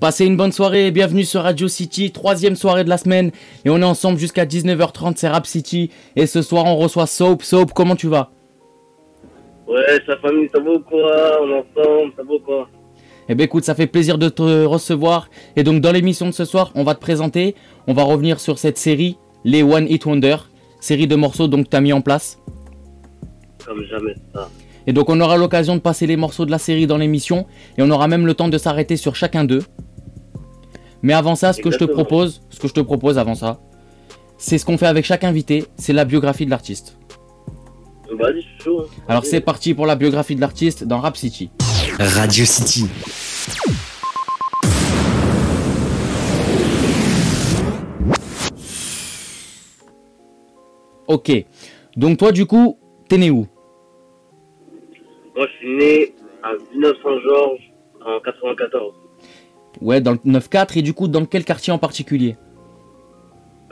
Passez une bonne soirée et bienvenue sur Radio City, troisième soirée de la semaine. Et on est ensemble jusqu'à 19h30, c'est Rap City. Et ce soir, on reçoit Soap. Soap, comment tu vas? Ouais, sa famille, ça va ou quoi? On est ensemble, ça va ou quoi? Eh ben écoute, ça fait plaisir de te recevoir. Et donc, dans l'émission de ce soir, on va te présenter. On va revenir sur cette série, les One Hit Wonder. Série de morceaux donc tu as mis en place. Comme jamais ça. Et donc on aura l'occasion de passer les morceaux de la série dans l'émission et on aura même le temps de s'arrêter sur chacun d'eux. Mais avant ça, ce que je te propose, ce que je te propose avant ça, c'est ce qu'on fait avec chaque invité, c'est la biographie de l'artiste. Vas-y, chaud. Hein. Alors c'est parti pour la biographie de l'artiste dans Rap City. Radio City. Ok. Donc toi du coup, t'es né où? Moi je suis né à Villeneuve-Saint-Georges en 94. Ouais, dans le 9-4 et du coup dans quel quartier en particulier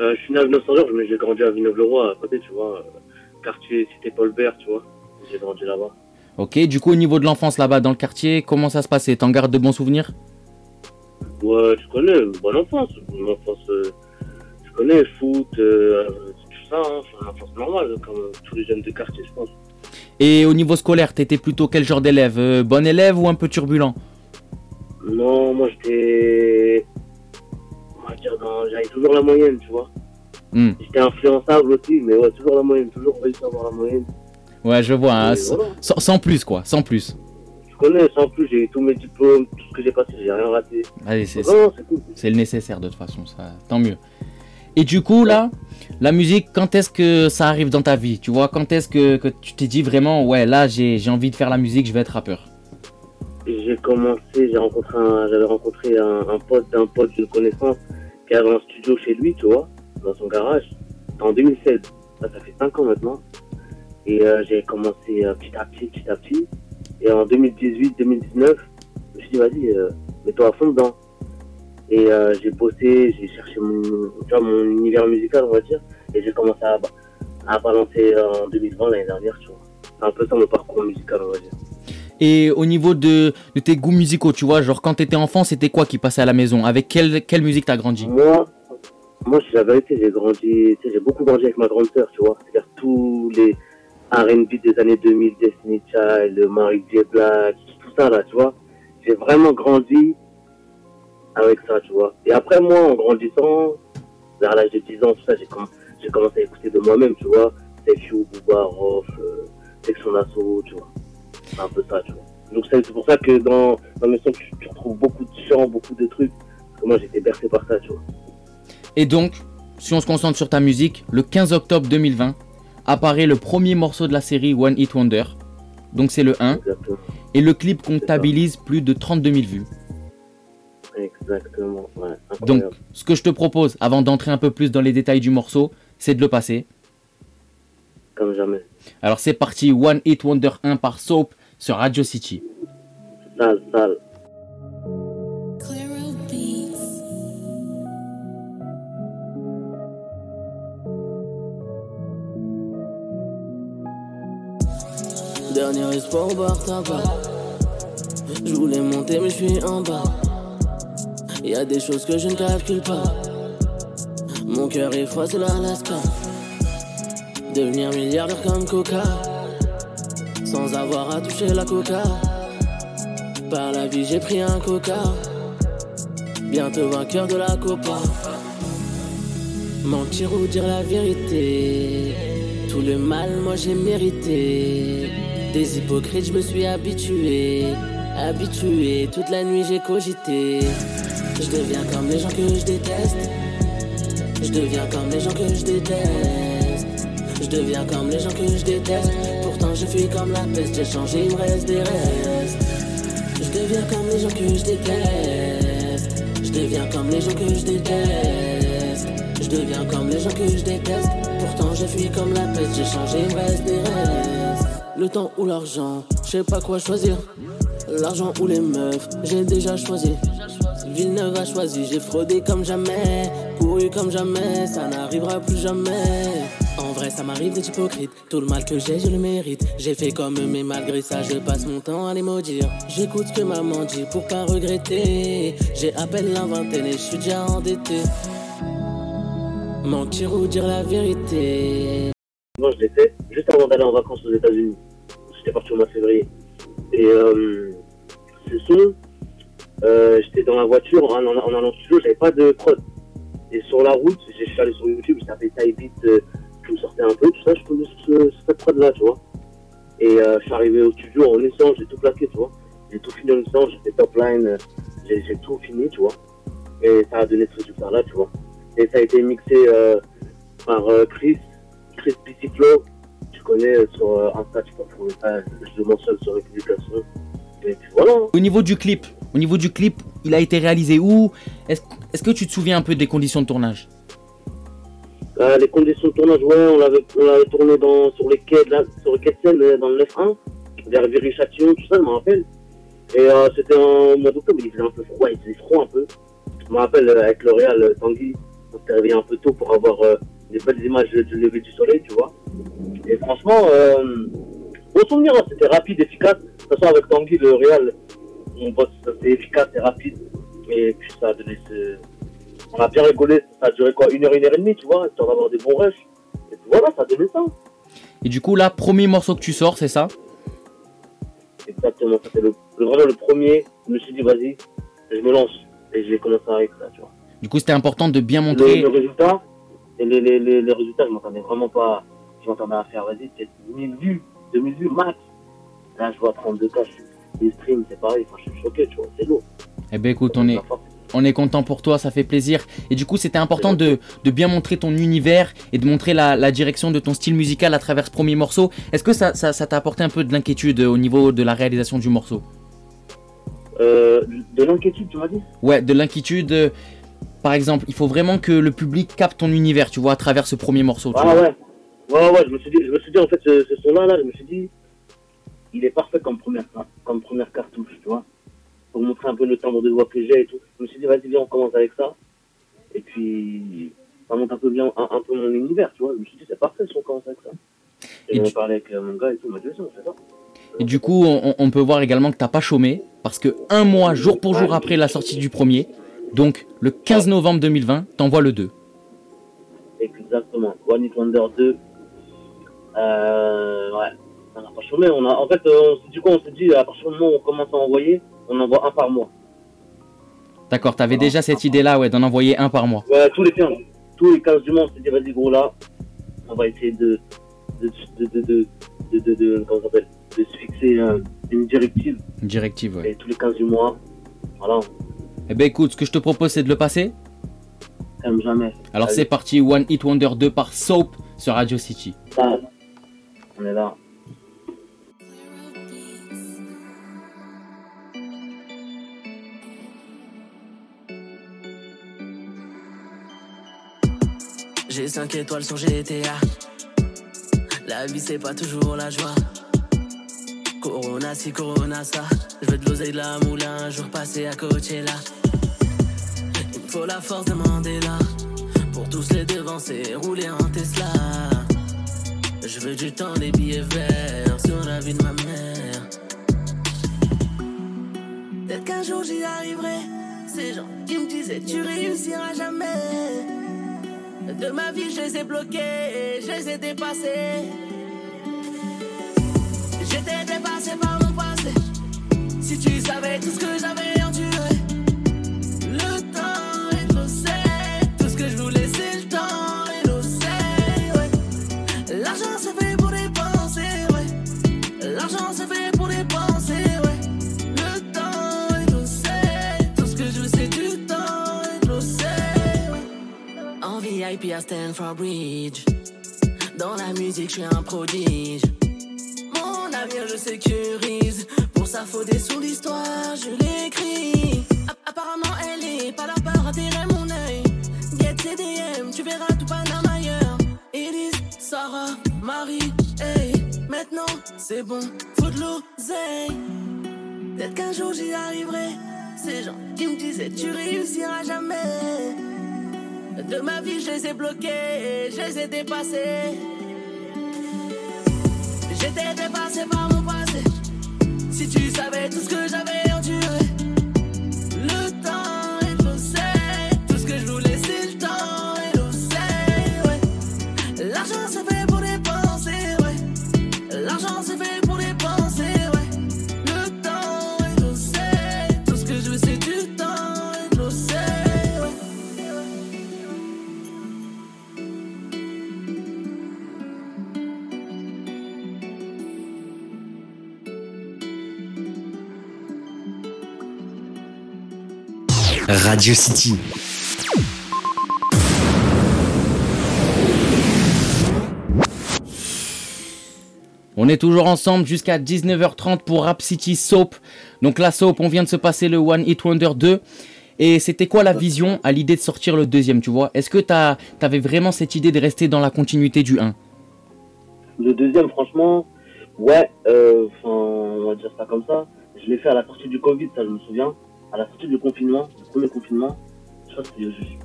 euh, Je suis né à Villeneuve-Saint-Georges mais j'ai grandi à Villeneuve-le-Roi à côté, tu vois. Euh, quartier Cité Paul-Bert, tu vois. J'ai grandi là-bas. Ok, du coup au niveau de l'enfance là-bas dans le quartier, comment ça se passait? T'en gardes de bons souvenirs? Ouais, tu connais, bonne enfance. Bonne enfance, euh, tu connais, foot, ça, hein, c'est une enfance normale, comme tous les jeunes de quartier, je pense. Et au niveau scolaire, t'étais plutôt quel genre d'élève? Euh, Bon élève ou un peu turbulent? Non, moi j'étais. On va dire, j'avais toujours la moyenne, tu vois. Hmm. J'étais influençable aussi, mais ouais, toujours la moyenne, toujours réussi à avoir la moyenne. Ouais, je vois, hein, sans, plus quoi, sans plus. Je connais, sans plus, j'ai eu tous mes diplômes, tout ce que j'ai passé, j'ai rien raté. Allez, c'est C'est le nécessaire de toute façon, ça, tant mieux. Et du coup, là, la musique, quand est-ce que ça arrive dans ta vie Tu vois, quand est-ce que, tu t'es dit vraiment, ouais, là, j'ai envie de faire la musique, je vais être rappeur? J'ai commencé, j'ai rencontré j'avais rencontré un, pote d'un pote d'une connaissance qui avait un studio chez lui, tu vois, dans son garage, en 2016. Ça, fait 5 ans maintenant. Et euh, j'ai commencé euh, petit à petit, petit à petit. Et en 2018, 2019, je me suis dit, vas-y, euh, mets-toi à fond dedans. Et j'ai bossé, j'ai cherché mon, mon univers musical, on va dire. Et j'ai commencé à, à balancer en 2020, l'année dernière, tu vois. C'est un peu ça mon parcours musical, on va dire. Et au niveau de, de tes goûts musicaux, tu vois, genre quand t'étais enfant, c'était quoi qui passait à la maison? Avec quelle, quelle musique t'as grandi? Moi, moi, la vérité, j'ai grandi, j'ai beaucoup grandi avec ma grande sœur, tu vois. C'est-à-dire tous les R&B des années 2000, Destiny Child, Mary J. Black, tout ça là, tu vois. J'ai vraiment grandi avec ça, tu vois. Et après, moi, en grandissant, vers l'âge de 10 ans, tout ça, j'ai commencé à écouter de moi-même, tu vois. Sefiu, Bouba, Rof, euh, Section tu vois. C'est un peu ça, tu vois. Donc c'est pour ça que dans, dans mes sons, tu, retrouves beaucoup de chants, beaucoup de trucs. Parce que moi, j'étais bercé par ça, tu vois. Et donc, si on se concentre sur ta musique, le 15 octobre 2020 apparaît le premier morceau de la série One Hit Wonder. Donc c'est le 1. Et le clip comptabilise plus de 32 000 vues. Exactement. Donc, ce que je te propose, avant d'entrer un peu plus dans les détails du morceau, c'est de le passer. Comme jamais. Alors, c'est parti. One Hit Wonder 1 par Soap sur Radio City. Sale, sale. Dernier espoir au bar tabac. Je voulais monter, mais je suis en bas. Y a des choses que je ne calcule pas. Mon cœur est froid, c'est l'Alaska. Devenir milliardaire comme Coca. Sans avoir à toucher la coca. Par la vie, j'ai pris un coca. Bientôt vainqueur de la copa. Mentir ou dire la vérité. Tout le mal, moi j'ai mérité. Des hypocrites, je me suis habitué. Habitué, toute la nuit j'ai cogité. Je deviens comme les gens que je déteste. Je deviens comme les gens que je déteste. Je deviens comme les gens que je déteste. Je fuis comme la peste. J'ai changé, il me reste des restes. Je deviens comme les gens que je déteste. Je deviens comme les gens que je déteste. Je deviens comme les gens que je déteste. Pourtant je fuis comme la peste. J'ai changé, il me reste des restes. Le temps ou l'argent, je sais pas quoi choisir. L'argent ou les meufs, j'ai déjà choisi. Villeneuve a choisi, j'ai fraudé comme jamais, couru comme jamais, ça n'arrivera plus jamais. Vrai, ça m'arrive d'être hypocrite. Tout le mal que j'ai, je le mérite. J'ai fait comme eux, mais malgré ça, je passe mon temps à les maudire. J'écoute ce que maman dit pour pas regretter. J'ai à peine la vingtaine et je suis déjà endetté. Mentir ou dire la vérité. Moi, je l'ai fait juste avant d'aller en vacances aux États-Unis. J'étais parti au mois de février. Et euh, ce son, euh, j'étais dans la voiture en, en, en allant studio, j'avais pas de prod. Et sur la route, suis allé sur YouTube, j'ai tapé Type Beat, euh, je me sortais un peu, tout ça, je connais ce, cette prod là, tu vois. Et euh, je suis arrivé au studio en essence, j'ai tout plaqué, tu vois. J'ai tout fini en j'ai fait top line, j'ai tout fini, tu vois. Et ça a donné ce résultat là, tu vois. Et ça a été mixé euh, par euh, Chris, Chris Flow. Tu connais sur Insta, tu peux je le mentionne sur les. Et puis voilà. hein. Au niveau du clip, au niveau du clip, il a été réalisé où? Est-ce est-ce que tu te souviens un peu des conditions de tournage? Euh, les conditions de tournage, ouais, on l'avait, on tourné dans, sur les quais de sur les quais de Seine, dans le 9-1, vers Viry-Châtillon, tout ça, je me rappelle. Et euh, c'était en mois d'octobre, il faisait un peu froid, il faisait froid un peu. Je me rappelle euh, avec L'Oréal, euh, Tanguy, on s'était réveillé un peu tôt pour avoir des belles images du lever du soleil, tu vois. Et franchement, bon souvenir, hein, c'était rapide, efficace. De toute façon, avec Tanguy, le Real, on bosse, c'était efficace et rapide. Et puis ça a donné ce... On a bien rigolé, ça a duré quoi Une heure, une heure et demie, tu vois, histoire d'avoir des bons rushs. Et puis voilà, ça donné ça. Et du coup, là, premier morceau que tu sors, c'est ça? Exactement, c'était le, le- vraiment le premier. Je me suis dit, vas-y, je me lance. Et j'ai commencé avec ça, tu vois. Du coup, c'était important de bien Le, montrer. le résultat, et les, les, les, les résultats, je m'entendais vraiment pas. Je m'entendais à faire, vas-y, peut-être 1000 vues, 2000 vues max. Là, je vois 32 cas, je suis- les streams, c'est pareil, enfin, je suis choqué, tu vois, c'est lourd. Eh ben écoute, on est, on est content pour toi, ça fait plaisir. Et du coup, c'était important de, de bien montrer ton univers et de montrer la, la direction de ton style musical à travers ce premier morceau. Est-ce que ça t'a apporté un peu de l'inquiétude au niveau de la réalisation du morceau? Euh, de l'inquiétude, tu m'as dit? Ouais, de l'inquiétude. euh, Par exemple, il faut vraiment que le public capte ton univers, tu vois, à travers ce premier morceau. tu Ah vois. ouais. Ouais, ouais, je me suis dit, je me suis dit en fait, ce, ce son-là, là, je me suis dit, il est parfait comme première, comme première cartouche, tu vois. Pour montrer un peu le timbre de voix que j'ai et tout. Je me suis dit, vas-y, viens, on commence avec ça. Et puis, ça monte un peu bien, un, un peu mon univers, tu vois. Je me suis dit, c'est parfait si on commence avec ça. Et, Et tu- parlé avec euh, mon gars et tout, m'a dit, c'est ça. Et du coup, on, on peut voir également que t'as pas chômé, parce que un mois, jour pour jour après la sortie du premier, donc le 15 novembre 2020, t'envoies le 2. Exactement. One It Wonder 2. Euh, ouais. On n'a pas chômé. On a, en fait, euh, on s'est dit quoi On s'est dit, à partir du moment où on commence à envoyer, on envoie un par mois. D'accord, t'avais déjà cette idée-là, ouais, d'en envoyer un par mois. Ouais, tous les 15. Tous les 15 du mois, on s'est dit, vas-y, gros, là, on va essayer de. de. de. de. de. de. de, de- comment s'appelle De se fixer euh, une directive. Une directive, ouais. Et tous les 15 du mois, voilà, Eh ben écoute, ce que je te propose, c'est de le passer. comme jamais. Alors c'est parti, One Hit Wonder 2 par Soap sur Radio City. On est là. J'ai 5 étoiles sur GTA. La vie c'est pas toujours la joie. Corona si Corona ça. Je veux de l'oseille de la moulin, un jour passer à là. Il faut la force de Mandela. Pour tous les devancer, rouler en Tesla. Je veux du temps, des billets verts sur la vie de ma mère. Peut-être qu'un jour j'y arriverai. Ces gens qui me disaient tu réussiras jamais. De ma vie, je les ai bloqués, je les ai dépassés. J'étais dépassé par mon passé. Si tu savais tout ce que j'avais enduré, VIP à Stanford Bridge. Dans la musique, je suis un prodige. Mon avenir, je sécurise. Pour ça, faut sous l'histoire, je l'écris. App- Apparemment, elle est pas là par attirer mon œil. Get CDM, tu verras tout Paname ailleurs. Elise, Sarah, Marie, hey. Maintenant, c'est bon, faut de l'oseille. Peut-être qu'un jour j'y arriverai. Ces gens qui me disaient, tu réussiras jamais. De ma vie, je les ai bloqués, je les ai dépassés. J'étais dépassé par mon passé. Si tu savais tout ce que j'avais. Radio City. On est toujours ensemble jusqu'à 19h30 pour Rap City Soap. Donc la Soap, on vient de se passer le One Hit Wonder 2. Et c'était quoi la vision à l'idée de sortir le deuxième, tu vois? Est-ce que t'as- t'avais vraiment cette idée de rester dans la continuité du 1 Le deuxième, franchement, ouais, euh, on va dire ça comme ça. Je l'ai fait à la sortie du Covid, ça je me souviens. À la sortie du confinement, du premier confinement. Je crois que c'était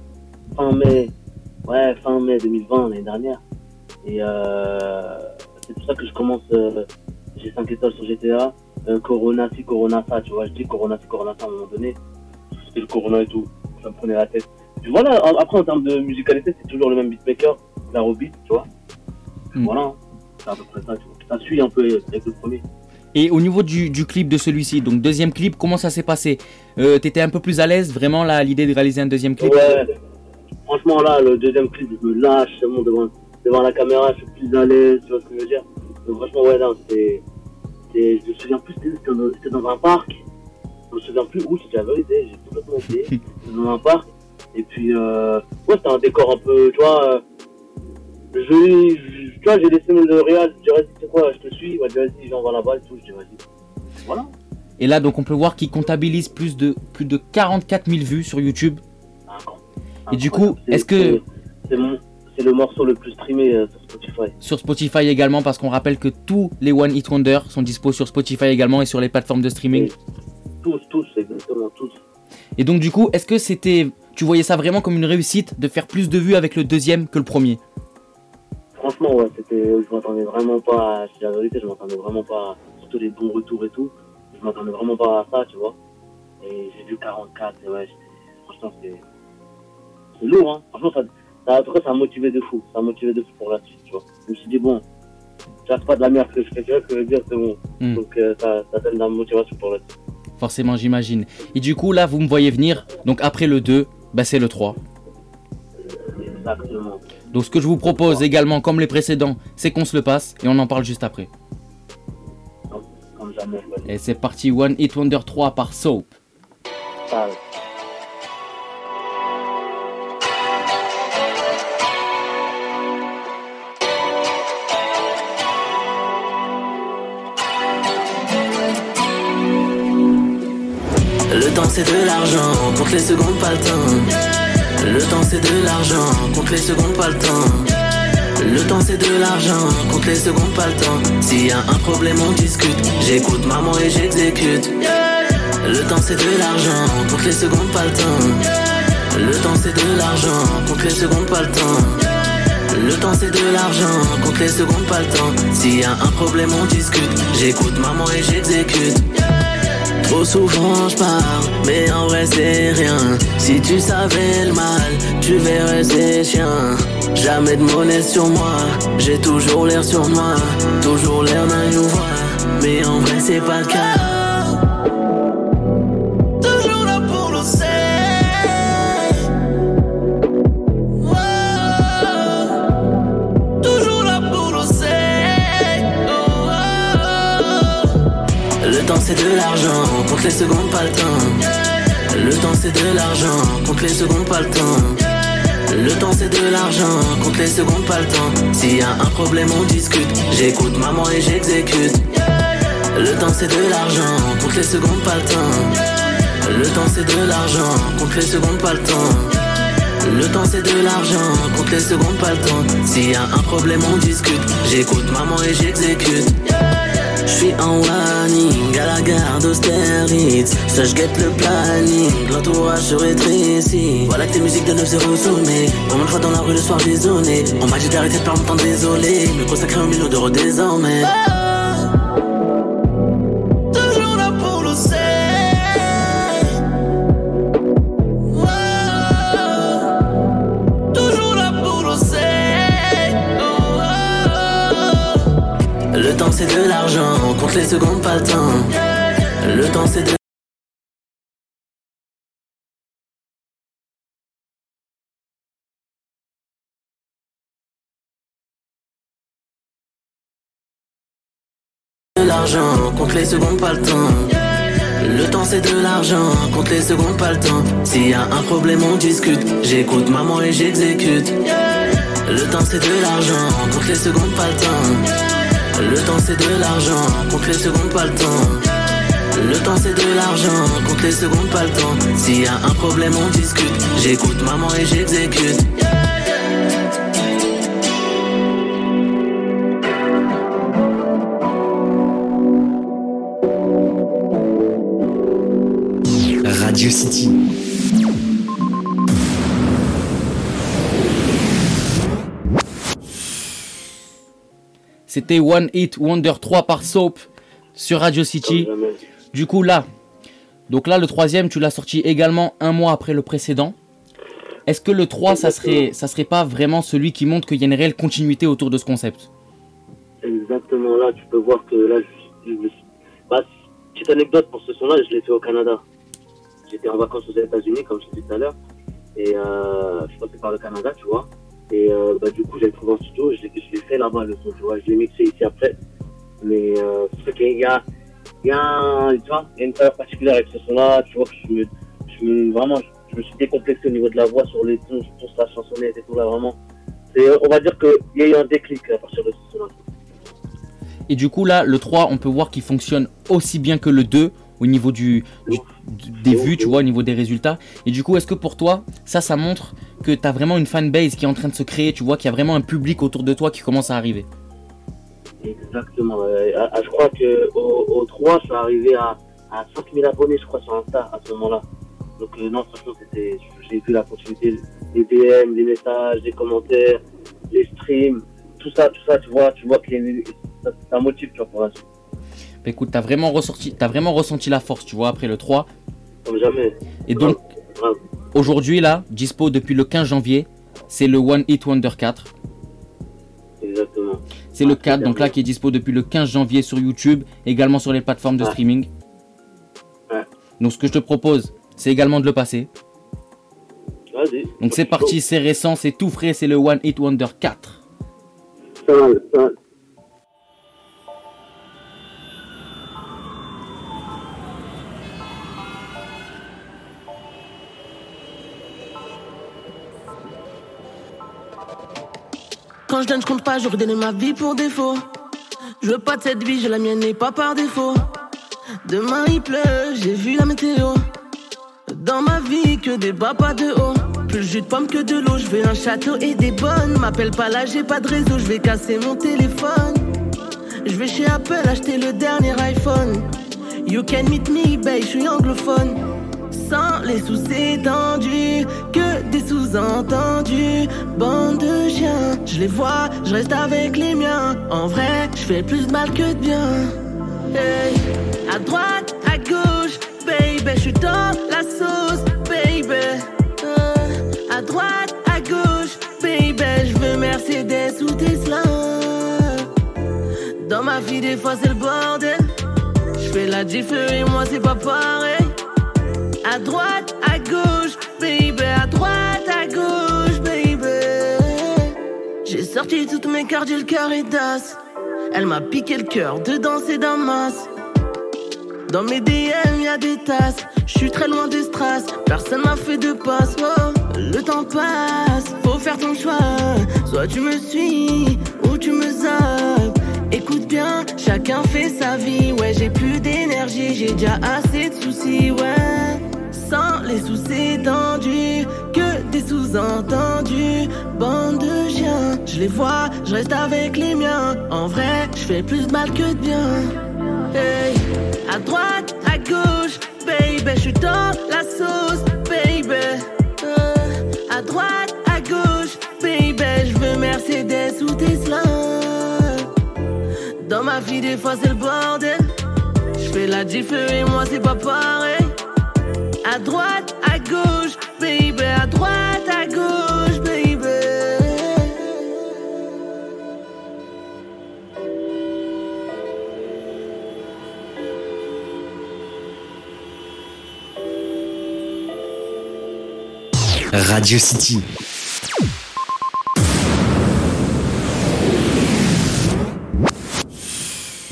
fin mai, ouais, fin mai 2020, l'année dernière. Et euh, c'est pour ça que je commence, euh, j'ai 5 étoiles sur GTA. Un Corona ci, Corona ça, tu vois. Je dis Corona ci, Corona ça à un moment donné. C'était le Corona et tout. Ça me prenait la tête. Puis voilà, après en termes de musicalité, c'est toujours le même beatmaker, la beat, tu vois. Hmm. Voilà. C'est à peu près ça, tu vois. Ça suit un peu avec le premier. Et au niveau du, du clip de celui-ci, donc deuxième clip, comment ça s'est passé? Euh, T'étais un peu plus à l'aise vraiment là à l'idée de réaliser un deuxième clip? Ouais. Franchement, là, le deuxième clip, je me lâche seulement devant, devant la caméra, je suis plus à l'aise, tu vois ce que je veux dire? Donc, franchement, ouais, non, c'était- Je me souviens plus, c'était dans, un parc. Je me souviens plus où, c'était la vérité, j'ai complètement oublié. Dans un parc. Et puis, euh, ouais, c'était un décor un peu, tu vois. Je, tu vois, j'ai laissé le réal, je dirais, c'est quoi, je te suis, vas-y, j'envoie là-bas et tout, je dis, vas-y. Voilà. Et là donc on peut voir qu'il comptabilise plus de, plus de 44 000 vues sur YouTube. Et du coup, est-ce que- c'est- C'est mon- c'est le morceau le plus streamé euh, sur Spotify. Sur Spotify également parce qu'on rappelle que tous les One Hit Wonder sont dispo sur Spotify également et sur les plateformes de streaming. Tous, tous, exactement, tous. Et donc du coup, est-ce que c'était... Tu voyais ça vraiment comme une réussite de faire plus de vues avec le deuxième que le premier? Franchement, ouais, c'était, je m'attendais vraiment pas, c'est la vérité, je m'attendais vraiment pas, surtout les bons retours et tout, je m'attendais vraiment pas à ça, tu vois. Et j'ai vu 44, et ouais, franchement, c'est, c'est lourd, hein. Franchement, ça, ça, en tout cas, ça a motivé de fou, ça a motivé de fou pour la suite, tu vois. Je me suis dit, bon, j'arrête pas de la merde que je fais, que je veux dire, c'est bon. Hmm. Donc, euh, ça, ça donne de la motivation pour la suite. Forcément j'imagine. Et du coup là vous me voyez venir, donc après le 2, bah c'est le 3. Exactement. Donc ce que je vous propose également comme les précédents, c'est qu'on se le passe et on en parle juste après. Et c'est parti One Hit Wonder 3 par Soap. Ça, Le temps c'est de l'argent, compte les secondes pas le temps. Le temps c'est de l'argent, compte les secondes pas le temps. Le temps c'est de l'argent, compte les secondes pas le temps. S'il y a un problème on discute, j'écoute maman et j'exécute. Le temps c'est de l'argent, compte les secondes pas le temps. Le temps c'est de l'argent, compte les secondes pas le temps. Le temps c'est de l'argent, compte les secondes pas le temps. S'il y a un problème on discute, j'écoute maman et j'exécute. Trop souvent je parle, mais en vrai c'est rien. Si tu savais le mal, tu verrais c'est chien. Jamais de monnaie sur moi, j'ai toujours l'air sur moi, toujours l'air d'un. Mais en vrai c'est pas le cas. Le temps c'est de l'argent, compte les secondes pas le temps. Le temps c'est de l'argent, compte les secondes pas le temps. Le temps c'est de l'argent, compte les secondes pas le temps. S'il y a un problème on discute, j'écoute maman et j'exécute. Le temps c'est de l'argent, compte les secondes pas le temps. Le temps c'est de l'argent, compte les secondes pas le temps. Le temps c'est de l'argent, compte les secondes pas le temps. S'il y a un problème on discute, j'écoute maman et j'exécute. J'suis en warning à la gare d'Austerlitz. Ça j'guette le planning, l'entourage se rétrécit. Voilà que tes musiques de 9-0 sonnées On me dans la rue le soir désolé On m'a dit d'arrêter de mon temps désolé. Me consacrer un million d'euros désormais. Le c'est de l'argent, on compte les secondes, pas le temps. Le temps c'est de l'argent, compte les secondes, pas le temps. Le temps c'est de l'argent, compte les secondes, pas le temps. S'il y a un problème, on discute. J'écoute maman et j'exécute. Le temps c'est de l'argent, compte les secondes, pas le temps. Le temps c'est de l'argent, compte les secondes, pas le temps. Le temps c'est de l'argent, compte les secondes, pas le temps. S'il y a un problème, on discute. J'écoute maman et j'exécute. Radio City. C'était One Hit Wonder 3 par Soap sur Radio City. Du coup là, donc là le troisième tu l'as sorti également un mois après le précédent. Est-ce que le 3 ça serait, ça serait pas vraiment celui qui montre qu'il y a une réelle continuité autour de ce concept? Exactement, là, tu peux voir que là, je, je- bah, petite anecdote pour ce son-là, je l'ai fait au Canada. J'étais en vacances aux États-Unis, comme je dit tout à l'heure, et euh, je passais par le Canada, tu vois. Et euh, bah, du coup, j'ai trouvé en studio, je l'ai fait là-bas le son, tu vois. Je l'ai mixé ici après. Mais euh, c'est vrai qu'il y a, il y, a un- y a une saveur particulière avec ce son-là, tu vois, que je me, je me, vraiment, je me suis décomplexé au niveau de la voix sur les tons, sur sa chansonnette et tout là, vraiment. Et on va dire qu'il y a eu un déclic à partir de ce son-là. Et du coup là le 3 on peut voir qu'il fonctionne aussi bien que le 2 au niveau du, des vues, tu vois, au niveau des résultats. Et du coup est-ce que pour toi ça ça montre que tu as vraiment une fanbase qui est en train de se créer, tu vois, qu'il y a vraiment un public autour de toi qui commence à arriver? Exactement. à- je crois que au, au 3, je suis arrivé à, à 5000 abonnés, je crois, sur Insta à ce moment-là. Donc, euh, non, franchement, c'était, j'ai vu la continuité, les DM, les messages, les commentaires, les streams, tout ça, tout ça, tu vois, tu vois que ça, motive, tu vois, pour la. Bah, écoute, t'as vraiment, ressorti, t'as vraiment ressenti la force, tu vois, après le 3. Comme jamais. Et donc, aujourd'hui, là, dispo depuis le 15 janvier, c'est le One Hit Wonder 4. Exactement. C'est le Ah, 4, donc là, qui est dispo depuis le 15 janvier sur YouTube, également sur les plateformes de Ouais. streaming. Ouais. Donc, ce que je te propose, c'est également de le passer. Vas-y. Donc, c'est parti, c'est récent, c'est tout frais, c'est le One Hit Wonder 4. Ça, ça, je donne, compte pas, j'aurais donné ma vie pour défaut. Je veux pas de cette vie, j'ai la mienne et pas par défaut. Demain il pleut, j'ai vu la météo. Dans ma vie, que des bas, pas de haut. Plus jus de pomme que de l'eau, je veux un château et des bonnes. M'appelle pas là, j'ai pas de réseau, je vais casser mon téléphone. Je vais chez Apple acheter le dernier iPhone. You can meet me, babe, je suis anglophone. Sans les sous étendus, que des sous-entendus. Bande de chiens, je les vois, je reste avec les miens. En vrai, je fais plus de mal que de bien. Hey, à droite, à gauche, baby, je suis dans la sauce, baby. Euh, à droite, à gauche, baby, je veux Mercedes ou Tesla. Dans ma vie, des fois, c'est le bordel. Je fais la diff et moi, c'est pas pareil. À droite, à gauche, baby, à droite, à gauche, baby. J'ai sorti toutes mes cartes, j'ai le cœur et d'as. Elle m'a piqué le cœur, dedans c'est Damas. Dans mes DM, y a des tasses. Je suis très loin des strass. Personne m'a fait de passe. Oh, le temps passe, faut faire ton choix. Soit tu me suis ou tu me zappes. Écoute bien, chacun fait sa vie. Ouais, j'ai plus d'énergie, j'ai déjà assez de soucis. Ouais, les soucis tendus, que des sous-entendus. Bande de chiens, je les vois, je reste avec les miens. En vrai, je fais plus de mal que de bien. Hey, à droite, à gauche, baby, je suis dans la sauce, baby. Euh, à droite, à gauche, baby, je veux Mercedes ou Tesla. Dans ma vie, des fois, c'est le bordel. Je fais la diff et moi, c'est pas pareil. À droite, à gauche, baby. À droite, à gauche, baby. Radio City.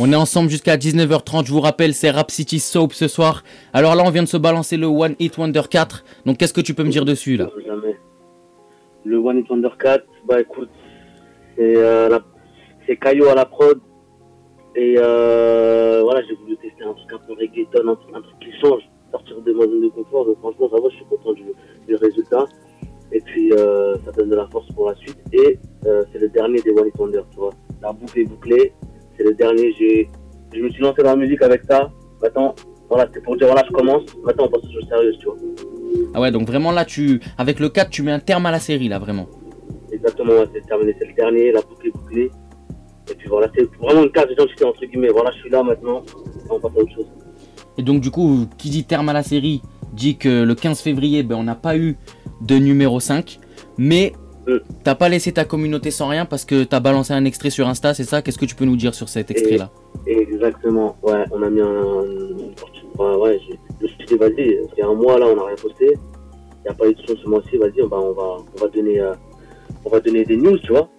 On est ensemble jusqu'à 19h30. Je vous rappelle, c'est Rap City Soap ce soir. Alors là, on vient de se balancer le One Hit Wonder 4. Donc, qu'est-ce que tu peux me dire dessus là? Le One Hit Wonder 4, bah écoute, c'est euh, Caillou à la prod. Et euh, voilà, j'ai voulu tester un truc un peu reggaeton, un, truc- un truc qui change, sortir de ma zone de confort. Donc franchement, ça va, je suis content du, du résultat. Et puis, euh, ça donne de la force pour la suite. Et euh, c'est le dernier des One Hit Wonder, tu vois. La boucle est bouclée. C'est le dernier. J'ai, je me suis lancé dans la musique avec ça. Maintenant, voilà, c'était pour dire, voilà, je commence. Maintenant, on passe aux choses sérieuses, tu vois. Ah ouais, donc vraiment là, tu avec le 4, tu mets un terme à la série là, vraiment. Exactement, ouais, c'est terminé, c'est le dernier, la boucle est bouclée. Et puis voilà, c'est vraiment une carte d'identité entre guillemets. Voilà, je suis là maintenant, et on passe à autre chose. Et donc, du coup, qui dit terme à la série dit que le 15 février, ben, on n'a pas eu de numéro 5. Mais. T'as pas laissé ta communauté sans rien parce que t'as balancé un extrait sur Insta, c'est ça? Qu'est-ce que tu peux nous dire sur cet extrait là Exactement, ouais, on a mis un. Ouais, ouais, je me suis dit, vas-y, c'est un mois là, on n'a rien posté. Il n'y a pas eu de son ce mois-ci, vas-y, on va, on va, on va donner, euh, on va donner des news, tu vois.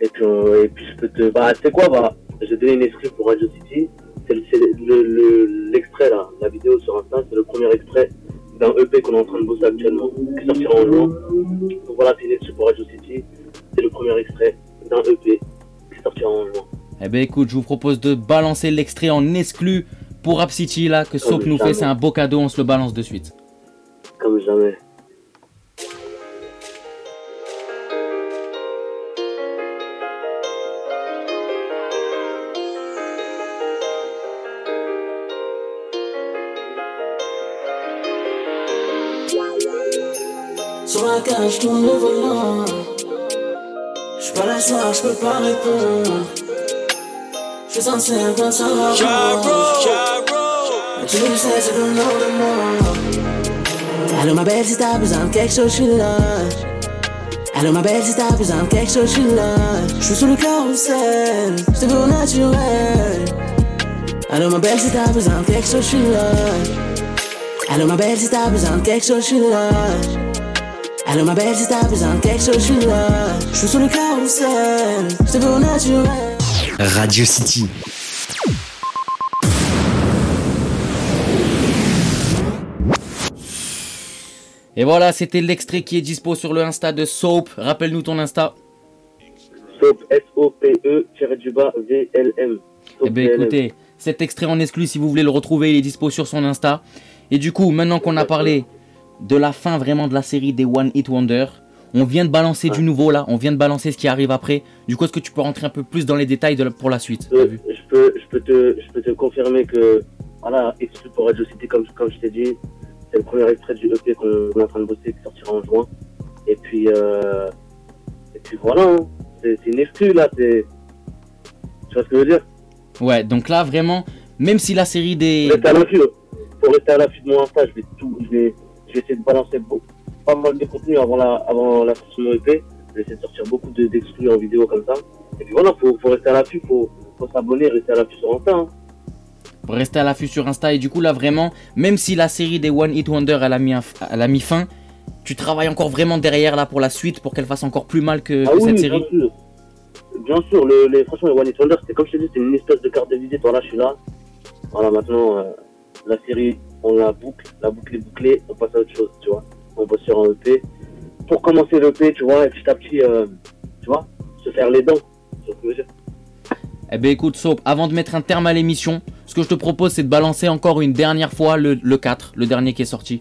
Et puis, on- et puis je peux te, bah, tu sais quoi, bah, j'ai donné une exclue pour Radio City. C'est le- c'est le- le- l'extrait là, la vidéo sur Insta, c'est le premier extrait d'un EP qu'on est en train de bosser actuellement, qui sortira en juin. Donc voilà, exclue pour Radio City. C'est le premier extrait d'un EP qui sortira en juin. Eh ben écoute, je vous propose de balancer l'extrait en exclu pour Rap City là, que Soap nous fait, c'est un beau cadeau, on se le balance de suite. Comme jamais. Sur la cage, je tourne le volant. J'suis pas la soir, j'peux pas répondre. J'suis sincère quand ça va. Mais tu le sais, c'est le nom de moi. Allô, ma belle, si t'as besoin de quelque chose, j'suis là. Allô, ma belle, si t'as besoin de quelque chose, j'suis là. J'suis sous le carrousel, j'te veux au naturel. Allô, ma belle, si t'as besoin de quelque chose, j'suis là. Allô, ma belle, si t'as besoin de quelque chose, j'suis là. Allô ma belle, si t'as besoin de quelque chose, je suis là. Je suis sur le carrousel, je te veux au naturel. Radio City. Et voilà, c'était l'extrait qui est dispo sur le Insta de Soap. Rappelle-nous ton Insta. Soap, S-O-P-E, du bas, V-L-M. Eh ben écoutez, cet extrait en exclu, si vous voulez le retrouver, il est dispo sur son Insta. Et du coup, maintenant qu'on a parlé de la fin vraiment de la série des One Hit Wonder, on vient de balancer du nouveau là, on vient de balancer ce qui arrive après. Du coup, est-ce que tu peux rentrer un peu plus dans les détails de la- pour la suite? Je, T'as peux, vu? je, peux, je, peux te, je peux te confirmer que, voilà, exclu pour Radio City, comme, comme je t'ai dit, c'est le premier extrait du EP qu'on est en train de bosser qui sortira en juin. Et puis, euh, et puis voilà, hein. c'est une exclu là, c'est. Tu vois ce que je veux dire? Ouais, donc là vraiment, même si la série des... À l'affût. Pour rester à l'affût de mon Insta, je vais tout, je vais, je vais essayer de balancer pas mal de contenu avant la, avant la mon EP. Je vais essayer de sortir beaucoup de- d'exclus en vidéo comme ça. Et puis voilà, faut, faut rester à l'affût, faut, faut s'abonner, rester à l'affût sur Insta. Hein. Rester à l'affût sur Insta et du coup là vraiment, même si la série des One Hit Wonder elle a mis, un- elle a mis fin, tu travailles encore vraiment derrière là pour la suite pour qu'elle fasse encore plus mal que, Ah que oui, cette bien série. sûr. Bien sûr, le, les, franchement, les One Hit Wonder, c'est comme je t'ai dit, c'est une espèce de carte de visite. Voilà, je suis là. Voilà, maintenant, euh, la série, on la boucle, la boucle est bouclée, on passe à autre chose, tu vois. On bosse sur un EP. Pour commencer l'EP, tu vois, et petit à petit, euh, tu vois, se faire les dents. Ce que je veux dire. Eh ben écoute Soap, avant de mettre un terme à l'émission, ce que je te propose c'est de balancer encore une dernière fois le, le 4, le dernier qui est sorti.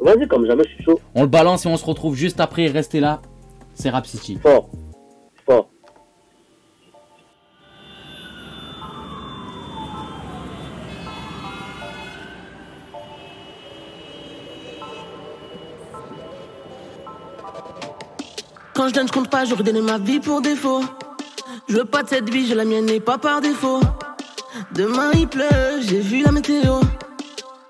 Vas-y, comme jamais, je suis chaud. On le balance et on se retrouve juste après, restez là, c'est Rap City. Fort. Quand je donne, je compte pas, j'aurais donné ma vie pour défaut. Je veux pas de cette vie, je la mienne et pas par défaut. Demain il pleut, j'ai vu la météo.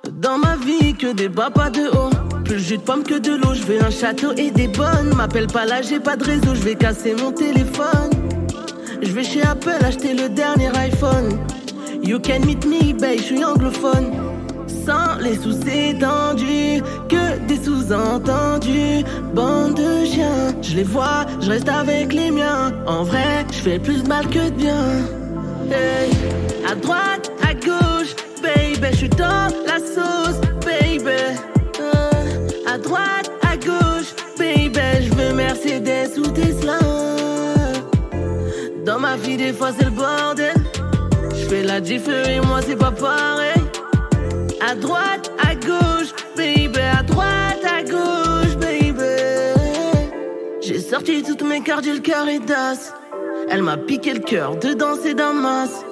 Dans ma vie, que des bas, pas de haut. Plus jus de pomme que de l'eau, je veux un château et des bonnes. M'appelle pas là, j'ai pas de réseau, je vais casser mon téléphone. Je vais chez Apple acheter le dernier iPhone. You can meet me, babe, je suis anglophone. Sans les sous étendus, que des sous-entendus. Bande de chiens, je les vois, je reste avec les miens. En vrai, je fais plus de mal que de bien. Hey, à droite, à gauche, baby, je suis dans la sauce, baby. Euh, à droite, à gauche, baby, je veux Mercedes ou Tesla. Dans ma vie, des fois, c'est le bordel. Je fais la diff et moi, c'est pas pareil. À droite, à gauche, baby, à droite, à gauche, baby. J'ai sorti toutes mes cartes, le cœur et d'as. Elle m'a piqué le cœur, dedans c'est Damas.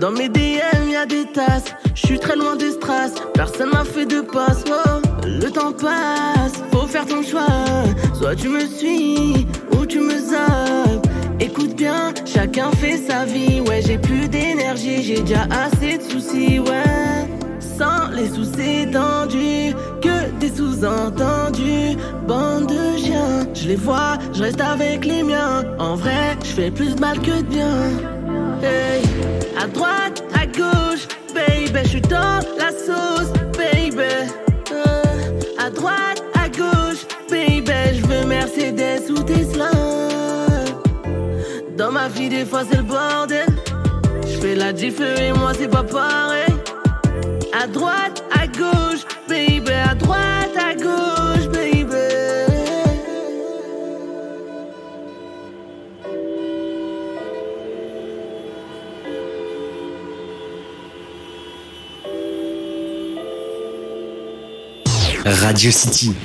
Dans mes DM, y a des tasses. Je suis très loin des strass. Personne m'a fait de passe. Oh, le temps passe, faut faire ton choix. Soit tu me suis ou tu me zappes. Écoute bien, chacun fait sa vie. Ouais, j'ai plus d'énergie, j'ai déjà assez de soucis. Ouais, sans les soucis tendus, que des sous-entendus. Bande de chiens, je les vois, je reste avec les miens. En vrai, je fais plus de mal que de bien. Hey, à droite, à gauche, baby, je suis dans la sauce, baby. Euh, à droite, à gauche, baby, je veux Mercedes ou Tesla. Dans ma vie, des fois, c'est le bordel. Je fais la diff et moi, c'est pas pareil. À droite, à gauche, baby, à droite, à gauche, baby. Radio City.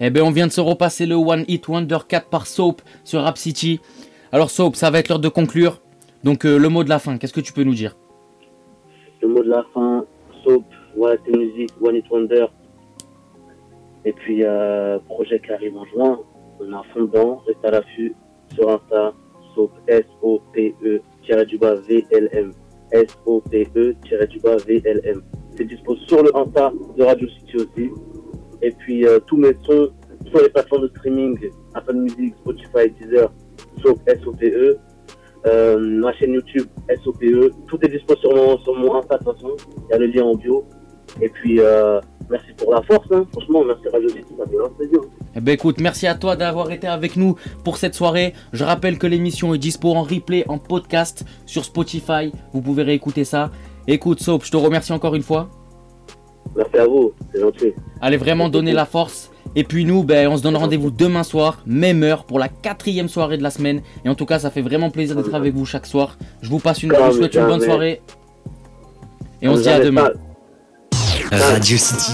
Eh ben on vient de se repasser le One Hit Wonder 4 par Soap sur Rap City. Alors Soap, ça va être l'heure de conclure. Donc euh, le mot de la fin, qu'est-ce que tu peux nous dire? Le mot de la fin, Soap, tes musiques, One It Wonder. Et puis, euh, projet qui arrive en juin. On est à fond dedans, reste à l'affût sur Insta, Soap, S-O-P-E, du bas V-L-M. S-O-P-E, du bas V-L-M. C'est dispo sur le Insta de Radio City aussi. Et puis, euh, tous mes sons sur les plateformes de streaming, Apple Music, Spotify, Deezer, Soap, S-O-P-E. Euh, ma chaîne YouTube, SOPE. Tout est dispo sur mon, sur mon Insta de toute façon. Il y a le lien en bio. Et puis, euh, merci pour la force. Hein. Franchement, merci Radio City, ça fait un plaisir. Eh ben écoute, merci à toi d'avoir été avec nous pour cette soirée. Je rappelle que l'émission est dispo en replay, en podcast sur Spotify. Vous pouvez réécouter ça. Écoute Soap, je te remercie encore une fois. Merci à vous, c'est gentil. Allez vraiment donner la force. Et puis nous, ben, on se donne rendez-vous demain soir, même heure, pour la quatrième soirée de la semaine. Et en tout cas, ça fait vraiment plaisir d'être avec vous chaque soir. Je vous passe une, je vous souhaite une bonne soirée. Et on se dit à demain. Radio City.